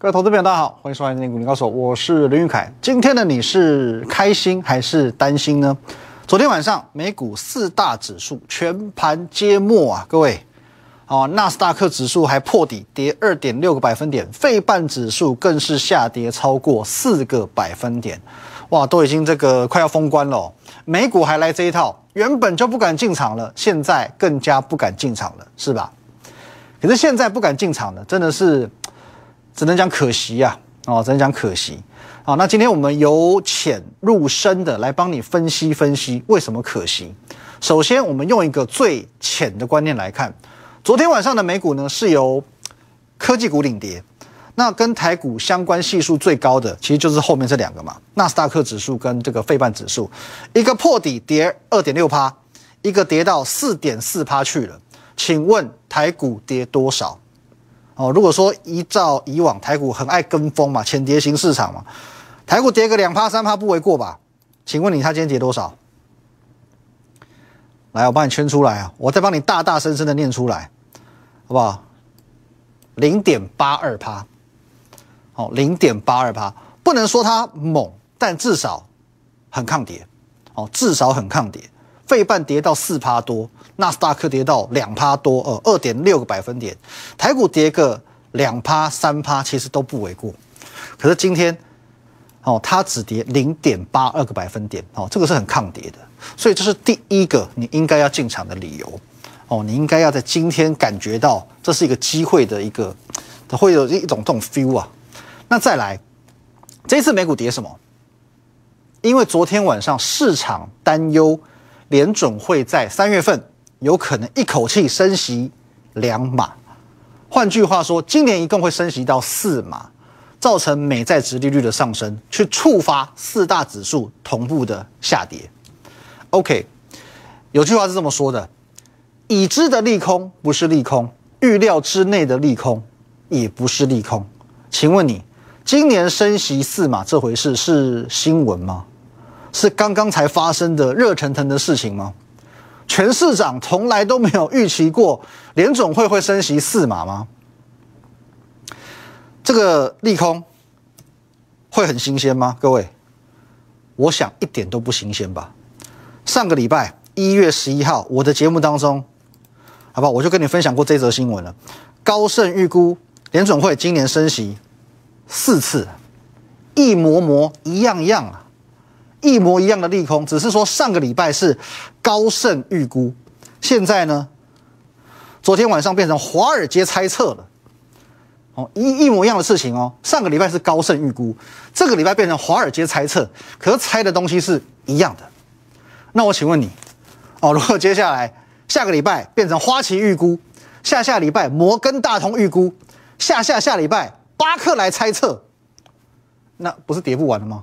各位投资朋友，大家好，欢迎收看《今天股林高手》，我是林玉凯。今天的你是开心还是担心呢？昨天晚上美股四大指数全盘皆末啊，各位，哦，纳斯达克指数还破底，跌二点六个百分点，费半指数更是下跌超过四个百分点，哇，都已经这个快要封关了。美股还来这一套，原本就不敢进场了，现在更加不敢进场了，是吧？可是现在不敢进场的，真的是。只能讲可惜呀，哦，只能讲可惜。好，那今天我们由浅入深的来帮你分析分析为什么可惜。首先，我们用一个最浅的观念来看，昨天晚上的美股呢是由科技股领跌，那跟台股相关系数最高的其实就是后面这两个嘛，纳斯达克指数跟这个费半指数，一个破底跌二点六趴，一个跌到四点四趴去了。请问台股跌多少？哦，如果说依照以往台股很爱跟风嘛，浅跌型市场嘛，台股跌个两趴三趴不为过吧？请问你它今天跌多少？来，我帮你圈出来啊，我再帮你大大声声的念出来，好不好？零点八二趴，哦，零点八二趴，不能说它猛，但至少很抗跌，哦，至少很抗跌。费半跌到四趴多，纳斯达克跌到两趴多，呃，二点六个百分点，台股跌个两趴三趴，其实都不为过。可是今天，哦，它只跌零点八二个百分点，哦，这个是很抗跌的，所以这是第一个你应该要进场的理由，哦，你应该要在今天感觉到这是一个机会的一个，会有一种这种 feel 啊。那再来，这次美股跌什么？因为昨天晚上市场担忧。联准会在三月份有可能一口气升息两码，换句话说，今年一共会升息到四码，造成美债值利率的上升，去触发四大指数同步的下跌。OK，有句话是这么说的：已知的利空不是利空，预料之内的利空也不是利空。请问你，今年升息四码这回事是新闻吗？是刚刚才发生的热腾腾的事情吗？全市长从来都没有预期过联总会会升息四码吗？这个利空会很新鲜吗？各位，我想一点都不新鲜吧。上个礼拜一月十一号，我的节目当中，好吧，我就跟你分享过这则新闻了。高盛预估联总会今年升息四次，一模模一样样啊。一模一样的利空，只是说上个礼拜是高盛预估，现在呢，昨天晚上变成华尔街猜测了。哦，一一模一样的事情哦，上个礼拜是高盛预估，这个礼拜变成华尔街猜测，可是猜的东西是一样的。那我请问你，哦，如果接下来下个礼拜变成花旗预估，下下礼拜摩根大通预估，下下下礼拜巴克来猜测，那不是跌不完了吗？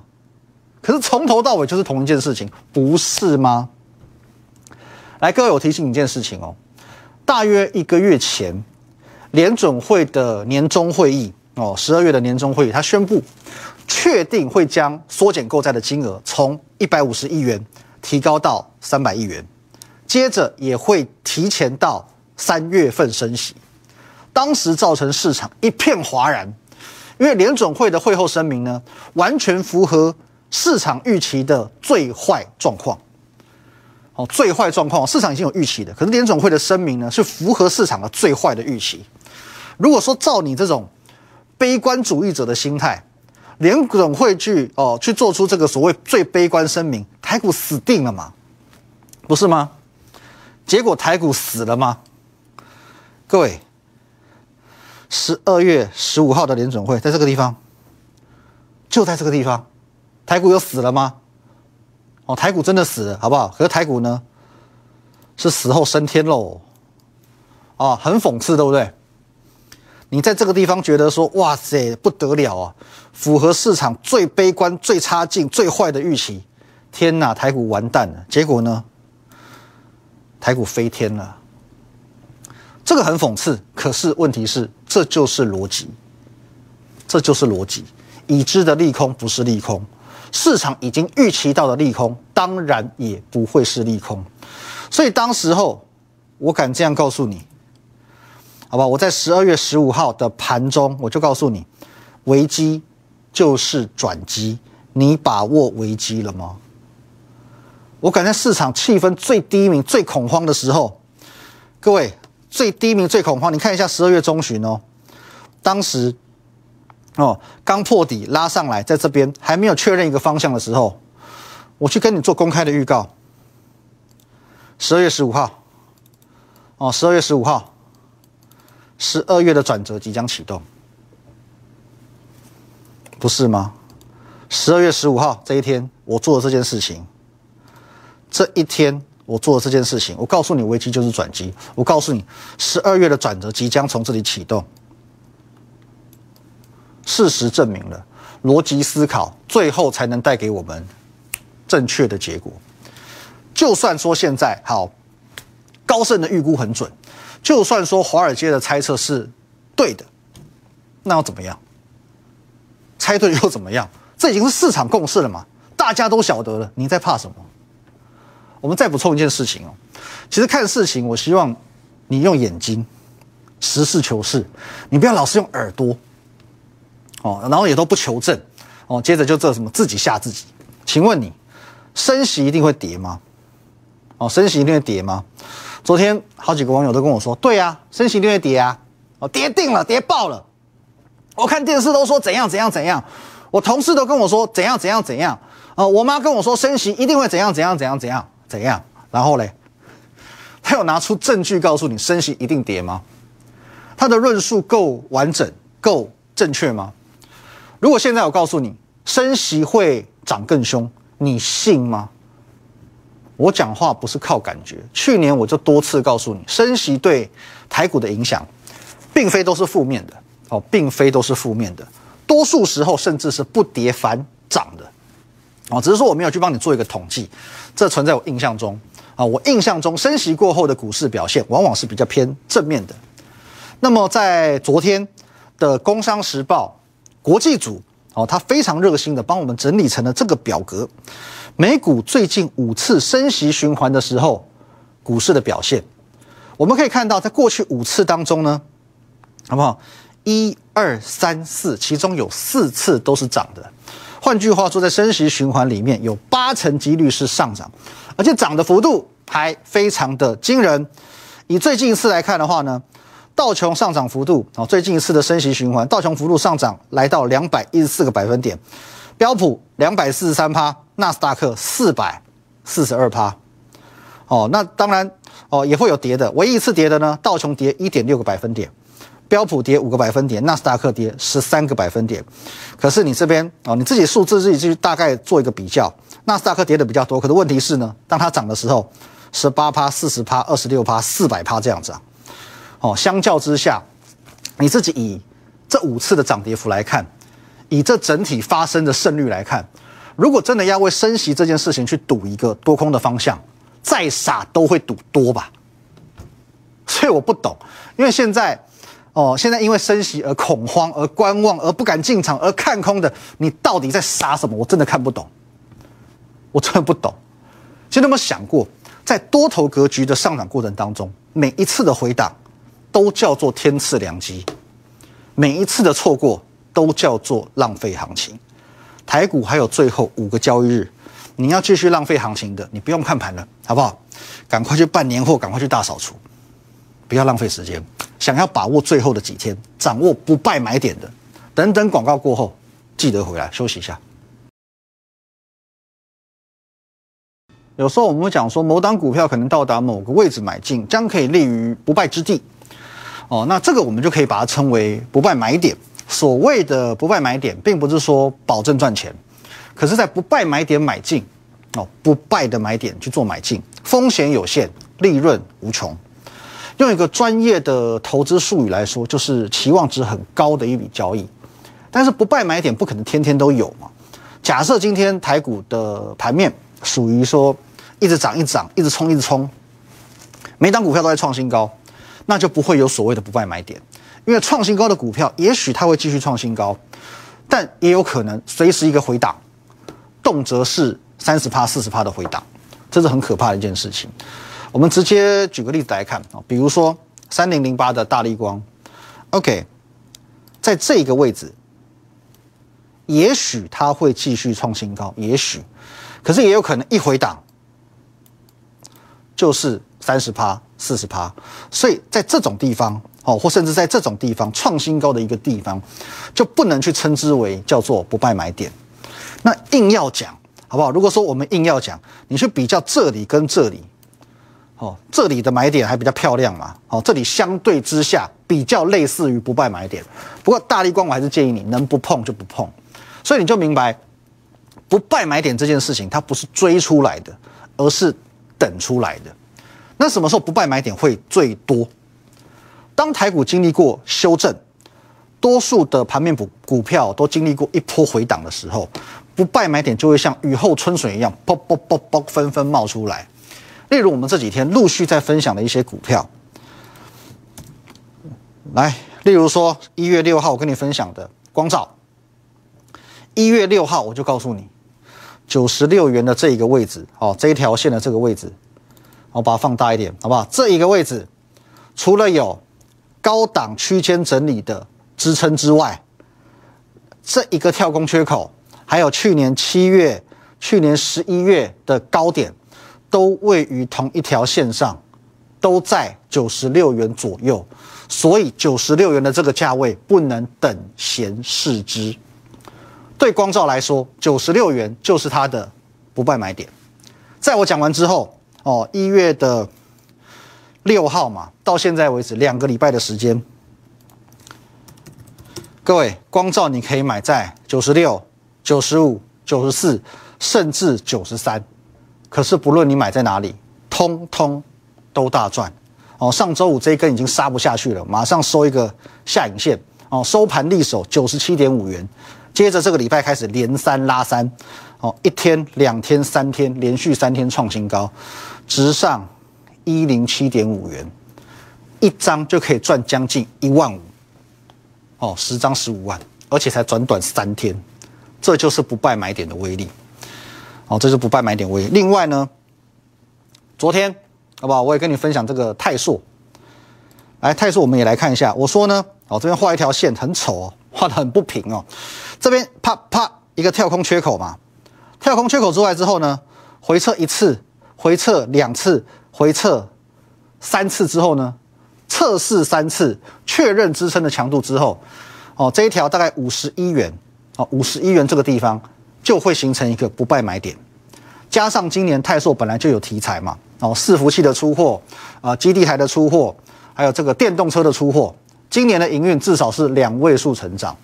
可是从头到尾就是同一件事情，不是吗？来，各位，我提醒你一件事情哦。大约一个月前，联准会的年终会议哦，十二月的年终会议，他宣布确定会将缩减购债的金额从一百五十亿元提高到三百亿元，接着也会提前到三月份升息。当时造成市场一片哗然，因为联准会的会后声明呢，完全符合。市场预期的最坏状况，哦，最坏状况，市场已经有预期的，可是联总会的声明呢，是符合市场的最坏的预期。如果说照你这种悲观主义者的心态，联总会去哦去做出这个所谓最悲观声明，台股死定了嘛？不是吗？结果台股死了吗？各位，十二月十五号的联总会在这个地方，就在这个地方。台股又死了吗？哦，台股真的死了，好不好？可是台股呢，是死后升天喽，啊，很讽刺，对不对？你在这个地方觉得说，哇塞，不得了啊，符合市场最悲观、最差劲、最坏的预期，天哪，台股完蛋了。结果呢，台股飞天了，这个很讽刺。可是问题是，这就是逻辑，这就是逻辑，已知的利空不是利空。市场已经预期到的利空，当然也不会是利空，所以当时候我敢这样告诉你，好吧？我在十二月十五号的盘中，我就告诉你，危机就是转机，你把握危机了吗？我感觉市场气氛最低迷、最恐慌的时候，各位最低迷、最恐慌，你看一下十二月中旬哦，当时哦刚破底拉上来，在这边还没有确认一个方向的时候，我去跟你做公开的预告。十二月十五号，哦，十二月十五号，十二月的转折即将启动，不是吗？十二月十五号这一天，我做了这件事情。这一天我做了这件事情，我告诉你，危机就是转机。我告诉你，十二月的转折即将从这里启动。事实证明了，逻辑思考最后才能带给我们正确的结果。就算说现在好，高盛的预估很准，就算说华尔街的猜测是对的，那又怎么样？猜对又怎么样？这已经是市场共识了嘛？大家都晓得了，你在怕什么？我们再补充一件事情哦，其实看事情，我希望你用眼睛实事求是，你不要老是用耳朵哦，然后也都不求证哦，接着就这什么自己吓自己。请问你升息一定会跌吗？哦，升息一定会跌吗？昨天好几个网友都跟我说，对啊，升息一定会跌啊，哦，跌定了，跌爆了。我看电视都说怎样怎样怎样，我同事都跟我说怎样怎样怎样，啊，我妈跟我说升息一定会怎样怎样怎样怎样。怎样？然后嘞，他有拿出证据告诉你升息一定跌吗？他的论述够完整、够正确吗？如果现在我告诉你升息会涨更凶，你信吗？我讲话不是靠感觉。去年我就多次告诉你，升息对台股的影响，并非都是负面的哦，并非都是负面的，多数时候甚至是不跌反涨的。哦，只是说我没有去帮你做一个统计，这存在我印象中啊，我印象中升息过后的股市表现往往是比较偏正面的。那么在昨天的《工商时报》国际组哦，他非常热心的帮我们整理成了这个表格，美股最近五次升息循环的时候股市的表现，我们可以看到，在过去五次当中呢，好不好？一二三四，其中有四次都是涨的。换句话说，在升息循环里面有八成几率是上涨，而且涨的幅度还非常的惊人。以最近一次来看的话呢，道琼上涨幅度啊，最近一次的升息循环，道琼幅度上涨来到两百一十四个百分点，标普两百四十三趴，纳斯达克四百四十二趴。哦，那当然哦也会有跌的，唯一一次跌的呢，道琼跌一点六个百分点。标普跌五个百分点，纳斯达克跌十三个百分点。可是你这边哦，你自己数字自己去大概做一个比较，纳斯达克跌的比较多。可是问题是呢，当它涨的时候，十八趴、四十趴、二十六趴、四百趴这样子啊。哦，相较之下，你自己以这五次的涨跌幅来看，以这整体发生的胜率来看，如果真的要为升息这件事情去赌一个多空的方向，再傻都会赌多吧。所以我不懂，因为现在。哦，现在因为升息而恐慌、而观望、而不敢进场、而看空的，你到底在傻什么？我真的看不懂，我真的不懂。其实有没有想过，在多头格局的上涨过程当中，每一次的回档都叫做天赐良机，每一次的错过都叫做浪费行情。台股还有最后五个交易日，你要继续浪费行情的，你不用看盘了，好不好？赶快去办年货，赶快去大扫除，不要浪费时间。想要把握最后的几天，掌握不败买点的，等等广告过后，记得回来休息一下。有时候我们会讲说，某档股票可能到达某个位置买进，将可以立于不败之地。哦，那这个我们就可以把它称为不败买点。所谓的不败买点，并不是说保证赚钱，可是，在不败买点买进，哦，不败的买点去做买进，风险有限，利润无穷。用一个专业的投资术语来说，就是期望值很高的一笔交易。但是不败买点不可能天天都有嘛？假设今天台股的盘面属于说一直涨、一直涨、一直冲、一直冲，每档股票都在创新高，那就不会有所谓的不败买点。因为创新高的股票，也许它会继续创新高，但也有可能随时一个回档，动辄是三十趴、四十趴的回档，这是很可怕的一件事情。我们直接举个例子来看啊，比如说三零零八的大力光，OK，在这个位置也许它会继续创新高，也许，可是也有可能一回档就是三十趴、四十趴，所以在这种地方哦，或甚至在这种地方创新高的一个地方，就不能去称之为叫做不败买点。那硬要讲好不好？如果说我们硬要讲，你去比较这里跟这里，哦，这里的买点还比较漂亮嘛，哦，这里相对之下比较类似于不败买点。不过大力光我还是建议你能不碰就不碰。所以你就明白，不败买点这件事情，它不是追出来的，而是等出来的。那什么时候不败买点会最多？当台股经历过修正，多数的盘面股股票都经历过一波回档的时候，不败买点就会像雨后春笋一样，啵啵啵啵纷纷冒出来。例如我们这几天陆续在分享的一些股票，来，例如说一月六号我跟你分享的光照。一月六号，我就告诉你，九十六元的这一个位置，哦，这一条线的这个位置，我把它放大一点，好不好？这一个位置，除了有高档区间整理的支撑之外，这一个跳空缺口，还有去年七月、去年十一月的高点，都位于同一条线上，都在九十六元左右，所以九十六元的这个价位不能等闲视之。对光照来说，九十六元就是它的不败买点。在我讲完之后，哦，一月的六号嘛，到现在为止两个礼拜的时间，各位光照你可以买在九十六、九十五、九十四，甚至九十三。可是不论你买在哪里，通通都大赚。哦，上周五这一根已经杀不下去了，马上收一个下影线。哦，收盘利手九十七点五元。接着这个礼拜开始连三拉三，哦，一天、两天、三天，连续三天创新高，直上一零七点五元，一张就可以赚将近一万五，哦，十张十五万，而且才短短三天，这就是不败买点的威力，哦，这是不败买点威力。另外呢，昨天好不好？我也跟你分享这个泰硕，来泰硕我们也来看一下。我说呢，哦，这边画一条线很丑哦。画的很不平哦，这边啪啪一个跳空缺口嘛，跳空缺口出来之后呢，回撤一次，回撤两次，回撤三次之后呢，测试三次，确认支撑的强度之后，哦，这一条大概五十一元，哦，五十一元这个地方就会形成一个不败买点，加上今年泰硕本来就有题材嘛，哦，伺服器的出货，啊，基地台的出货，还有这个电动车的出货。今年的营运至少是两位数成长，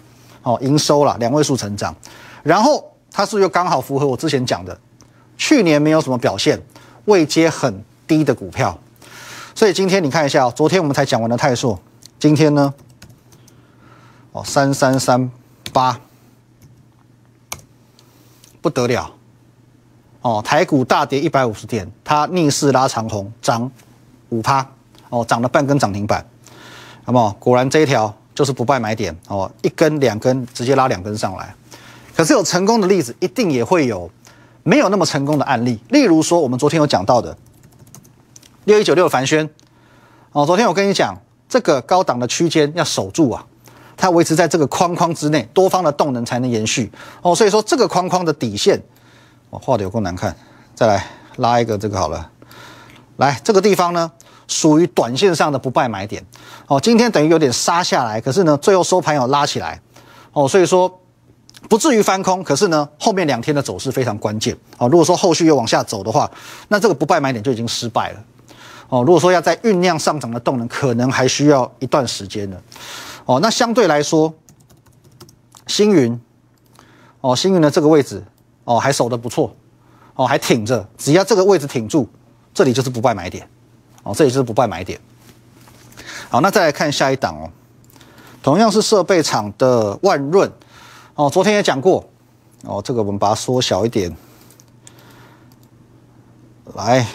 哦，营收了两位数成长，然后它是又刚好符合我之前讲的，去年没有什么表现，未接很低的股票，所以今天你看一下哦，昨天我们才讲完的泰硕，今天呢，哦，三三三八，不得了，哦，台股大跌一百五十点，它逆势拉长红，涨五趴，哦，涨了半根涨停板。那么？果然这一条就是不败买点哦，一根两根直接拉两根上来。可是有成功的例子，一定也会有没有那么成功的案例。例如说，我们昨天有讲到的六一九六凡轩哦，昨天我跟你讲，这个高档的区间要守住啊，它维持在这个框框之内，多方的动能才能延续哦。所以说这个框框的底线，我画的有够难看，再来拉一个这个好了。来这个地方呢？属于短线上的不败买点，哦，今天等于有点杀下来，可是呢，最后收盘有拉起来，哦，所以说不至于翻空，可是呢，后面两天的走势非常关键，哦，如果说后续又往下走的话，那这个不败买点就已经失败了，哦，如果说要在酝酿上涨的动能，可能还需要一段时间呢，哦，那相对来说，星云，哦，星云的这个位置，哦，还守得不错，哦，还挺着，只要这个位置挺住，这里就是不败买点。哦，这里就是不败买点。好，那再来看下一档哦，同样是设备厂的万润哦，昨天也讲过。哦，这个我们把它缩小一点，来，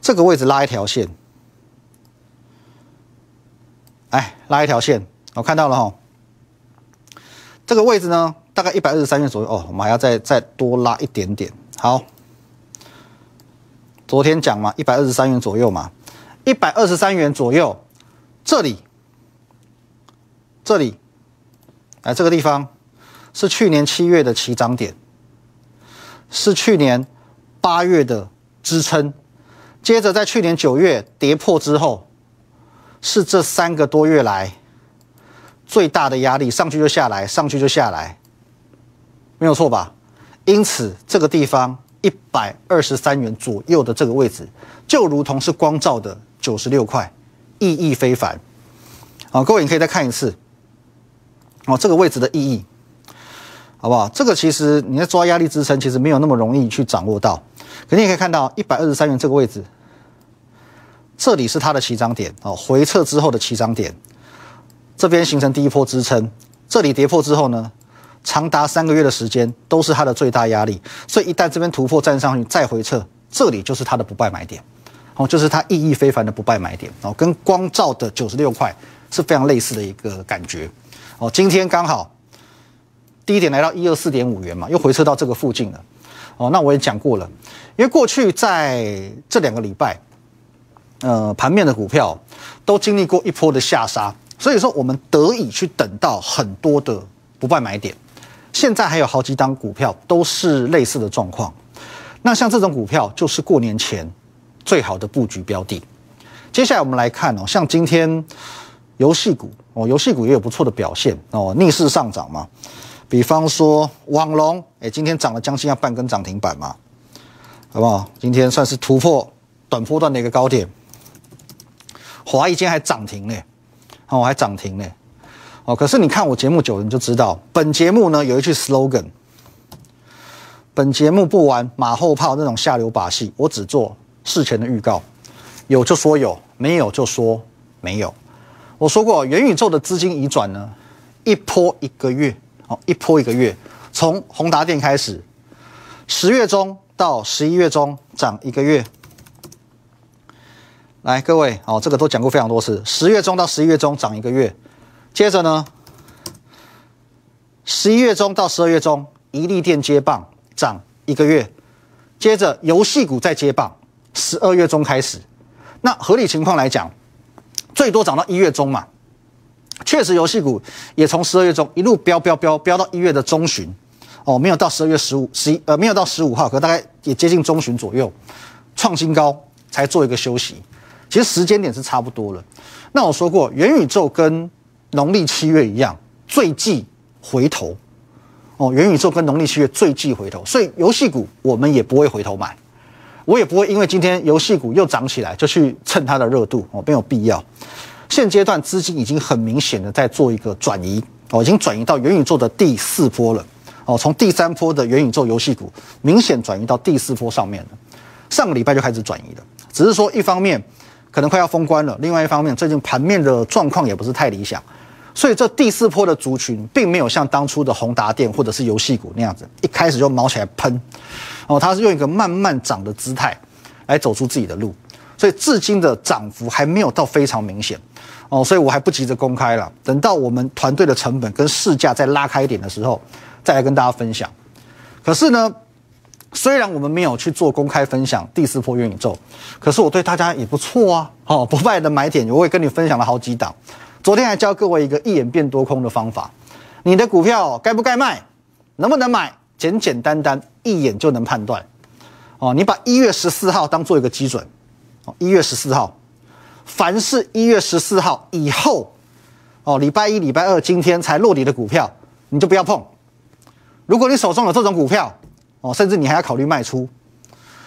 这个位置拉一条线，哎，拉一条线，我看到了哈，这个位置呢，大概一百二十三元左右。哦，我们还要再再多拉一点点，好。昨天讲嘛，一百二十三元左右嘛，一百二十三元左右，这里，这里，来，这个地方是去年七月的起涨点，是去年八月的支撑，接着在去年九月跌破之后，是这三个多月来最大的压力，上去就下来，上去就下来，没有错吧？因此这个地方一百二十三元左右的这个位置，就如同是光照的九十六块，意义非凡。好，各位你可以再看一次。哦，这个位置的意义，好不好？这个其实你在抓压力支撑，其实没有那么容易去掌握到。可你也可以看到一百二十三元这个位置，这里是它的起涨点哦，回撤之后的起涨点，这边形成第一波支撑，这里跌破之后呢，长达三个月的时间都是它的最大压力。所以一旦这边突破站上去再回撤，这里就是它的不败买点，哦，就是它意义非凡的不败买点哦，跟光照的九十六块是非常类似的一个感觉。哦，今天刚好低点来到一二四点五元嘛，又回撤到这个附近了。哦，那我也讲过了，因为过去在这两个礼拜，呃，盘面的股票都经历过一波的下杀，所以说我们得以去等到很多的不败买点。现在还有好几档股票都是类似的状况。那像这种股票就是过年前最好的布局标的。接下来我们来看哦，像今天。游戏股哦，游戏股也有不错的表现哦，逆势上涨嘛。比方说网龙，哎，今天涨了将近要半根涨停板嘛，好不好？今天算是突破短波段的一个高点。华谊今天还涨停呢，哦，还涨停呢，哦。可是你看我节目久了，你就知道，本节目呢有一句 slogan，本节目不玩马后炮那种下流把戏，我只做事前的预告，有就说有，没有就说没有。我说过，元宇宙的资金移转呢，一波一个月，哦，一波一个月，从宏达电开始，十月中到十一月中涨一个月。来，各位，哦，这个都讲过非常多次，十月中到十一月中涨一个月，接着呢，十一月中到十二月中，一利电接棒涨一个月，接着游戏股再接棒，十二月中开始，那合理情况来讲。最多涨到一月中嘛，确实游戏股也从十二月中一路飙飙飙飙到一月的中旬，哦，没有到十二月十五十一呃没有到十五号，可大概也接近中旬左右，创新高才做一个休息。其实时间点是差不多了。那我说过，元宇宙跟农历七月一样，最忌回头。哦，元宇宙跟农历七月最忌回头，所以游戏股我们也不会回头买。我也不会因为今天游戏股又涨起来就去蹭它的热度哦，没有必要。现阶段资金已经很明显的在做一个转移哦，已经转移到元宇宙的第四波了哦，从第三波的元宇宙游戏股明显转移到第四波上面了。上个礼拜就开始转移了，只是说一方面可能快要封关了，另外一方面最近盘面的状况也不是太理想，所以这第四波的族群并没有像当初的宏达电或者是游戏股那样子一开始就毛起来喷。哦，它是用一个慢慢涨的姿态来走出自己的路，所以至今的涨幅还没有到非常明显。哦，所以我还不急着公开了，等到我们团队的成本跟市价再拉开一点的时候，再来跟大家分享。可是呢，虽然我们没有去做公开分享第四波元宇宙，可是我对大家也不错啊。哦，不败的买点我也跟你分享了好几档。昨天还教各位一个一眼变多空的方法，你的股票该不该卖，能不能买？简简单单一眼就能判断，哦，你把一月十四号当做一个基准，哦，一月十四号，凡是一月十四号以后，哦，礼拜一、礼拜二今天才落底的股票，你就不要碰。如果你手中有这种股票，哦，甚至你还要考虑卖出。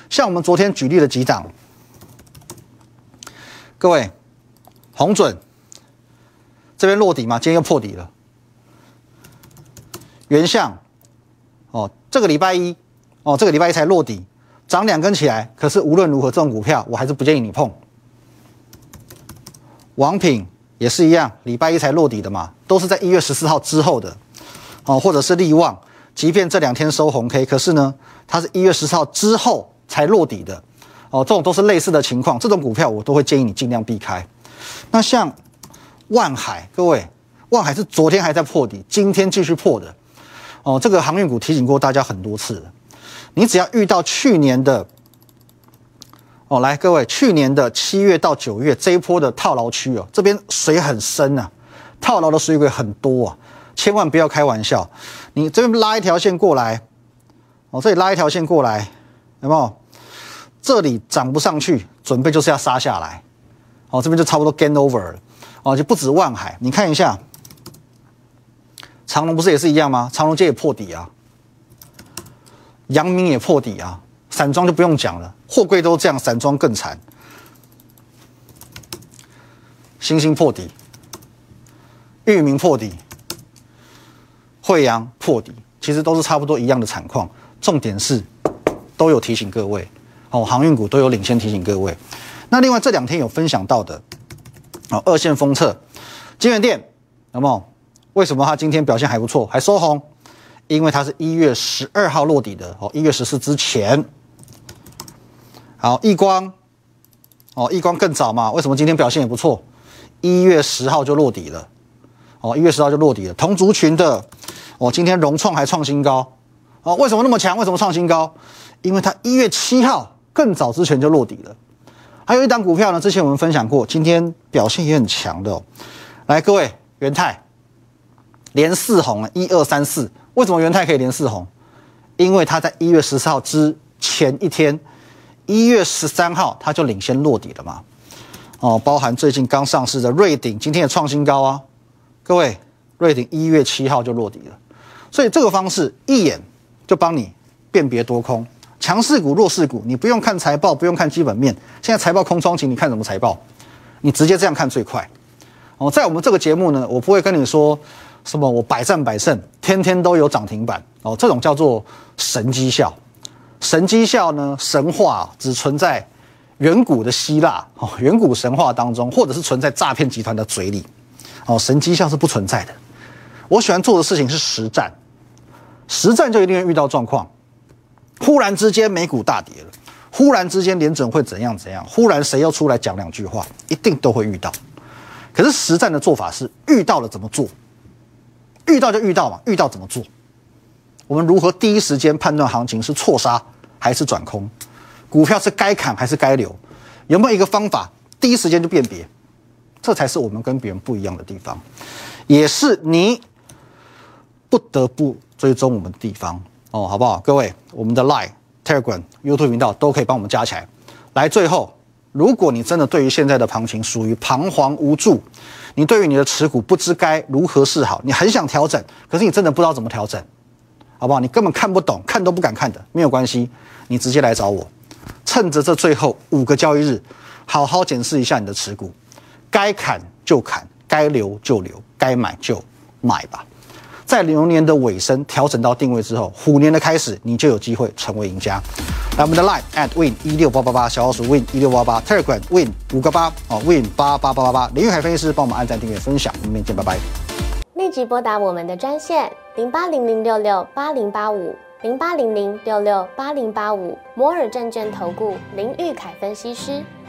像我们昨天举例的几档，各位，红准这边落底嘛，今天又破底了，原相。哦，这个礼拜一，哦，这个礼拜一才落底，涨两根起来。可是无论如何，这种股票我还是不建议你碰。王品也是一样，礼拜一才落底的嘛，都是在一月十四号之后的。哦，或者是利旺，即便这两天收红 K，可是呢，它是一月十四号之后才落底的。哦，这种都是类似的情况，这种股票我都会建议你尽量避开。那像万海，各位，万海是昨天还在破底，今天继续破的。哦，这个航运股提醒过大家很多次。你只要遇到去年的，哦，来各位，去年的七月到九月这一波的套牢区哦，这边水很深啊，套牢的水鬼很多啊。千万不要开玩笑。你这边拉一条线过来，哦，这里拉一条线过来，有没有？这里涨不上去，准备就是要杀下来，哦，这边就差不多 gain over 了，哦，就不止万海，你看一下，长隆不是也是一样吗？长隆街也破底啊，阳明也破底啊，散装就不用讲了，货柜都这样，散装更惨。星星破底，域名破底，惠阳破底，其实都是差不多一样的惨况。重点是都有提醒各位，哦，航运股都有领先提醒各位。那另外这两天有分享到的，哦，二线封测，金源店，有没有？为什么它今天表现还不错，还收红？因为它是一月十二号落底的，哦，一月十四之前。好，易光，哦，易光更早嘛？为什么今天表现也不错？一月十号就落底了，哦，一月十号就落底了。同族群的，哦，今天融创还创新高，哦，为什么那么强？为什么创新高？因为它一月七号更早之前就落底了。还有一档股票呢，之前我们分享过，今天表现也很强的。来，各位，元泰连四红啊，一二三四。为什么元泰可以连四红？因为它在一月十四号之前一天，一月十三号它就领先落底了嘛。哦，包含最近刚上市的瑞鼎，今天也创新高啊！各位，瑞鼎一月七号就落底了，所以这个方式一眼就帮你辨别多空、强势股、弱势股，你不用看财报，不用看基本面。现在财报空窗期，你看什么财报？你直接这样看最快。哦，在我们这个节目呢，我不会跟你说什么我百战百胜，天天都有涨停板哦，这种叫做神绩效。神绩效呢，神话只存在。远古的希腊哦，远古神话当中，或者是存在诈骗集团的嘴里，哦，神迹效是不存在的。我喜欢做的事情是实战，实战就一定会遇到状况。忽然之间美股大跌了，忽然之间联准会怎样怎样，忽然谁又出来讲两句话，一定都会遇到。可是实战的做法是遇到了怎么做？遇到就遇到嘛，遇到怎么做？我们如何第一时间判断行情是错杀还是转空？股票是该砍还是该留？有没有一个方法第一时间就辨别？这才是我们跟别人不一样的地方，也是你不得不追踪我们的地方哦，好不好？各位，我们的 Line、Telegram、YouTube 频道都可以帮我们加起来。来，最后，如果你真的对于现在的行情属于彷徨无助，你对于你的持股不知该如何是好，你很想调整，可是你真的不知道怎么调整，好不好？你根本看不懂，看都不敢看的，没有关系，你直接来找我。趁着这最后五个交易日，好好检视一下你的持股，该砍就砍，该留就留，该买就买吧。在牛年的尾声调整到定位之后，虎年的开始，你就有机会成为赢家。来，我们的 line at win 一六八八八，小老鼠 win 一六八八，Telegram win 五个八哦，win 八八八八八。林玉海分析师帮我们按赞、订阅、分享，我们明天见，拜拜。立即拨打我们的专线零八零零六六八零八五。零八零零六六八零八五摩尔证券投顾林玉凯分析师，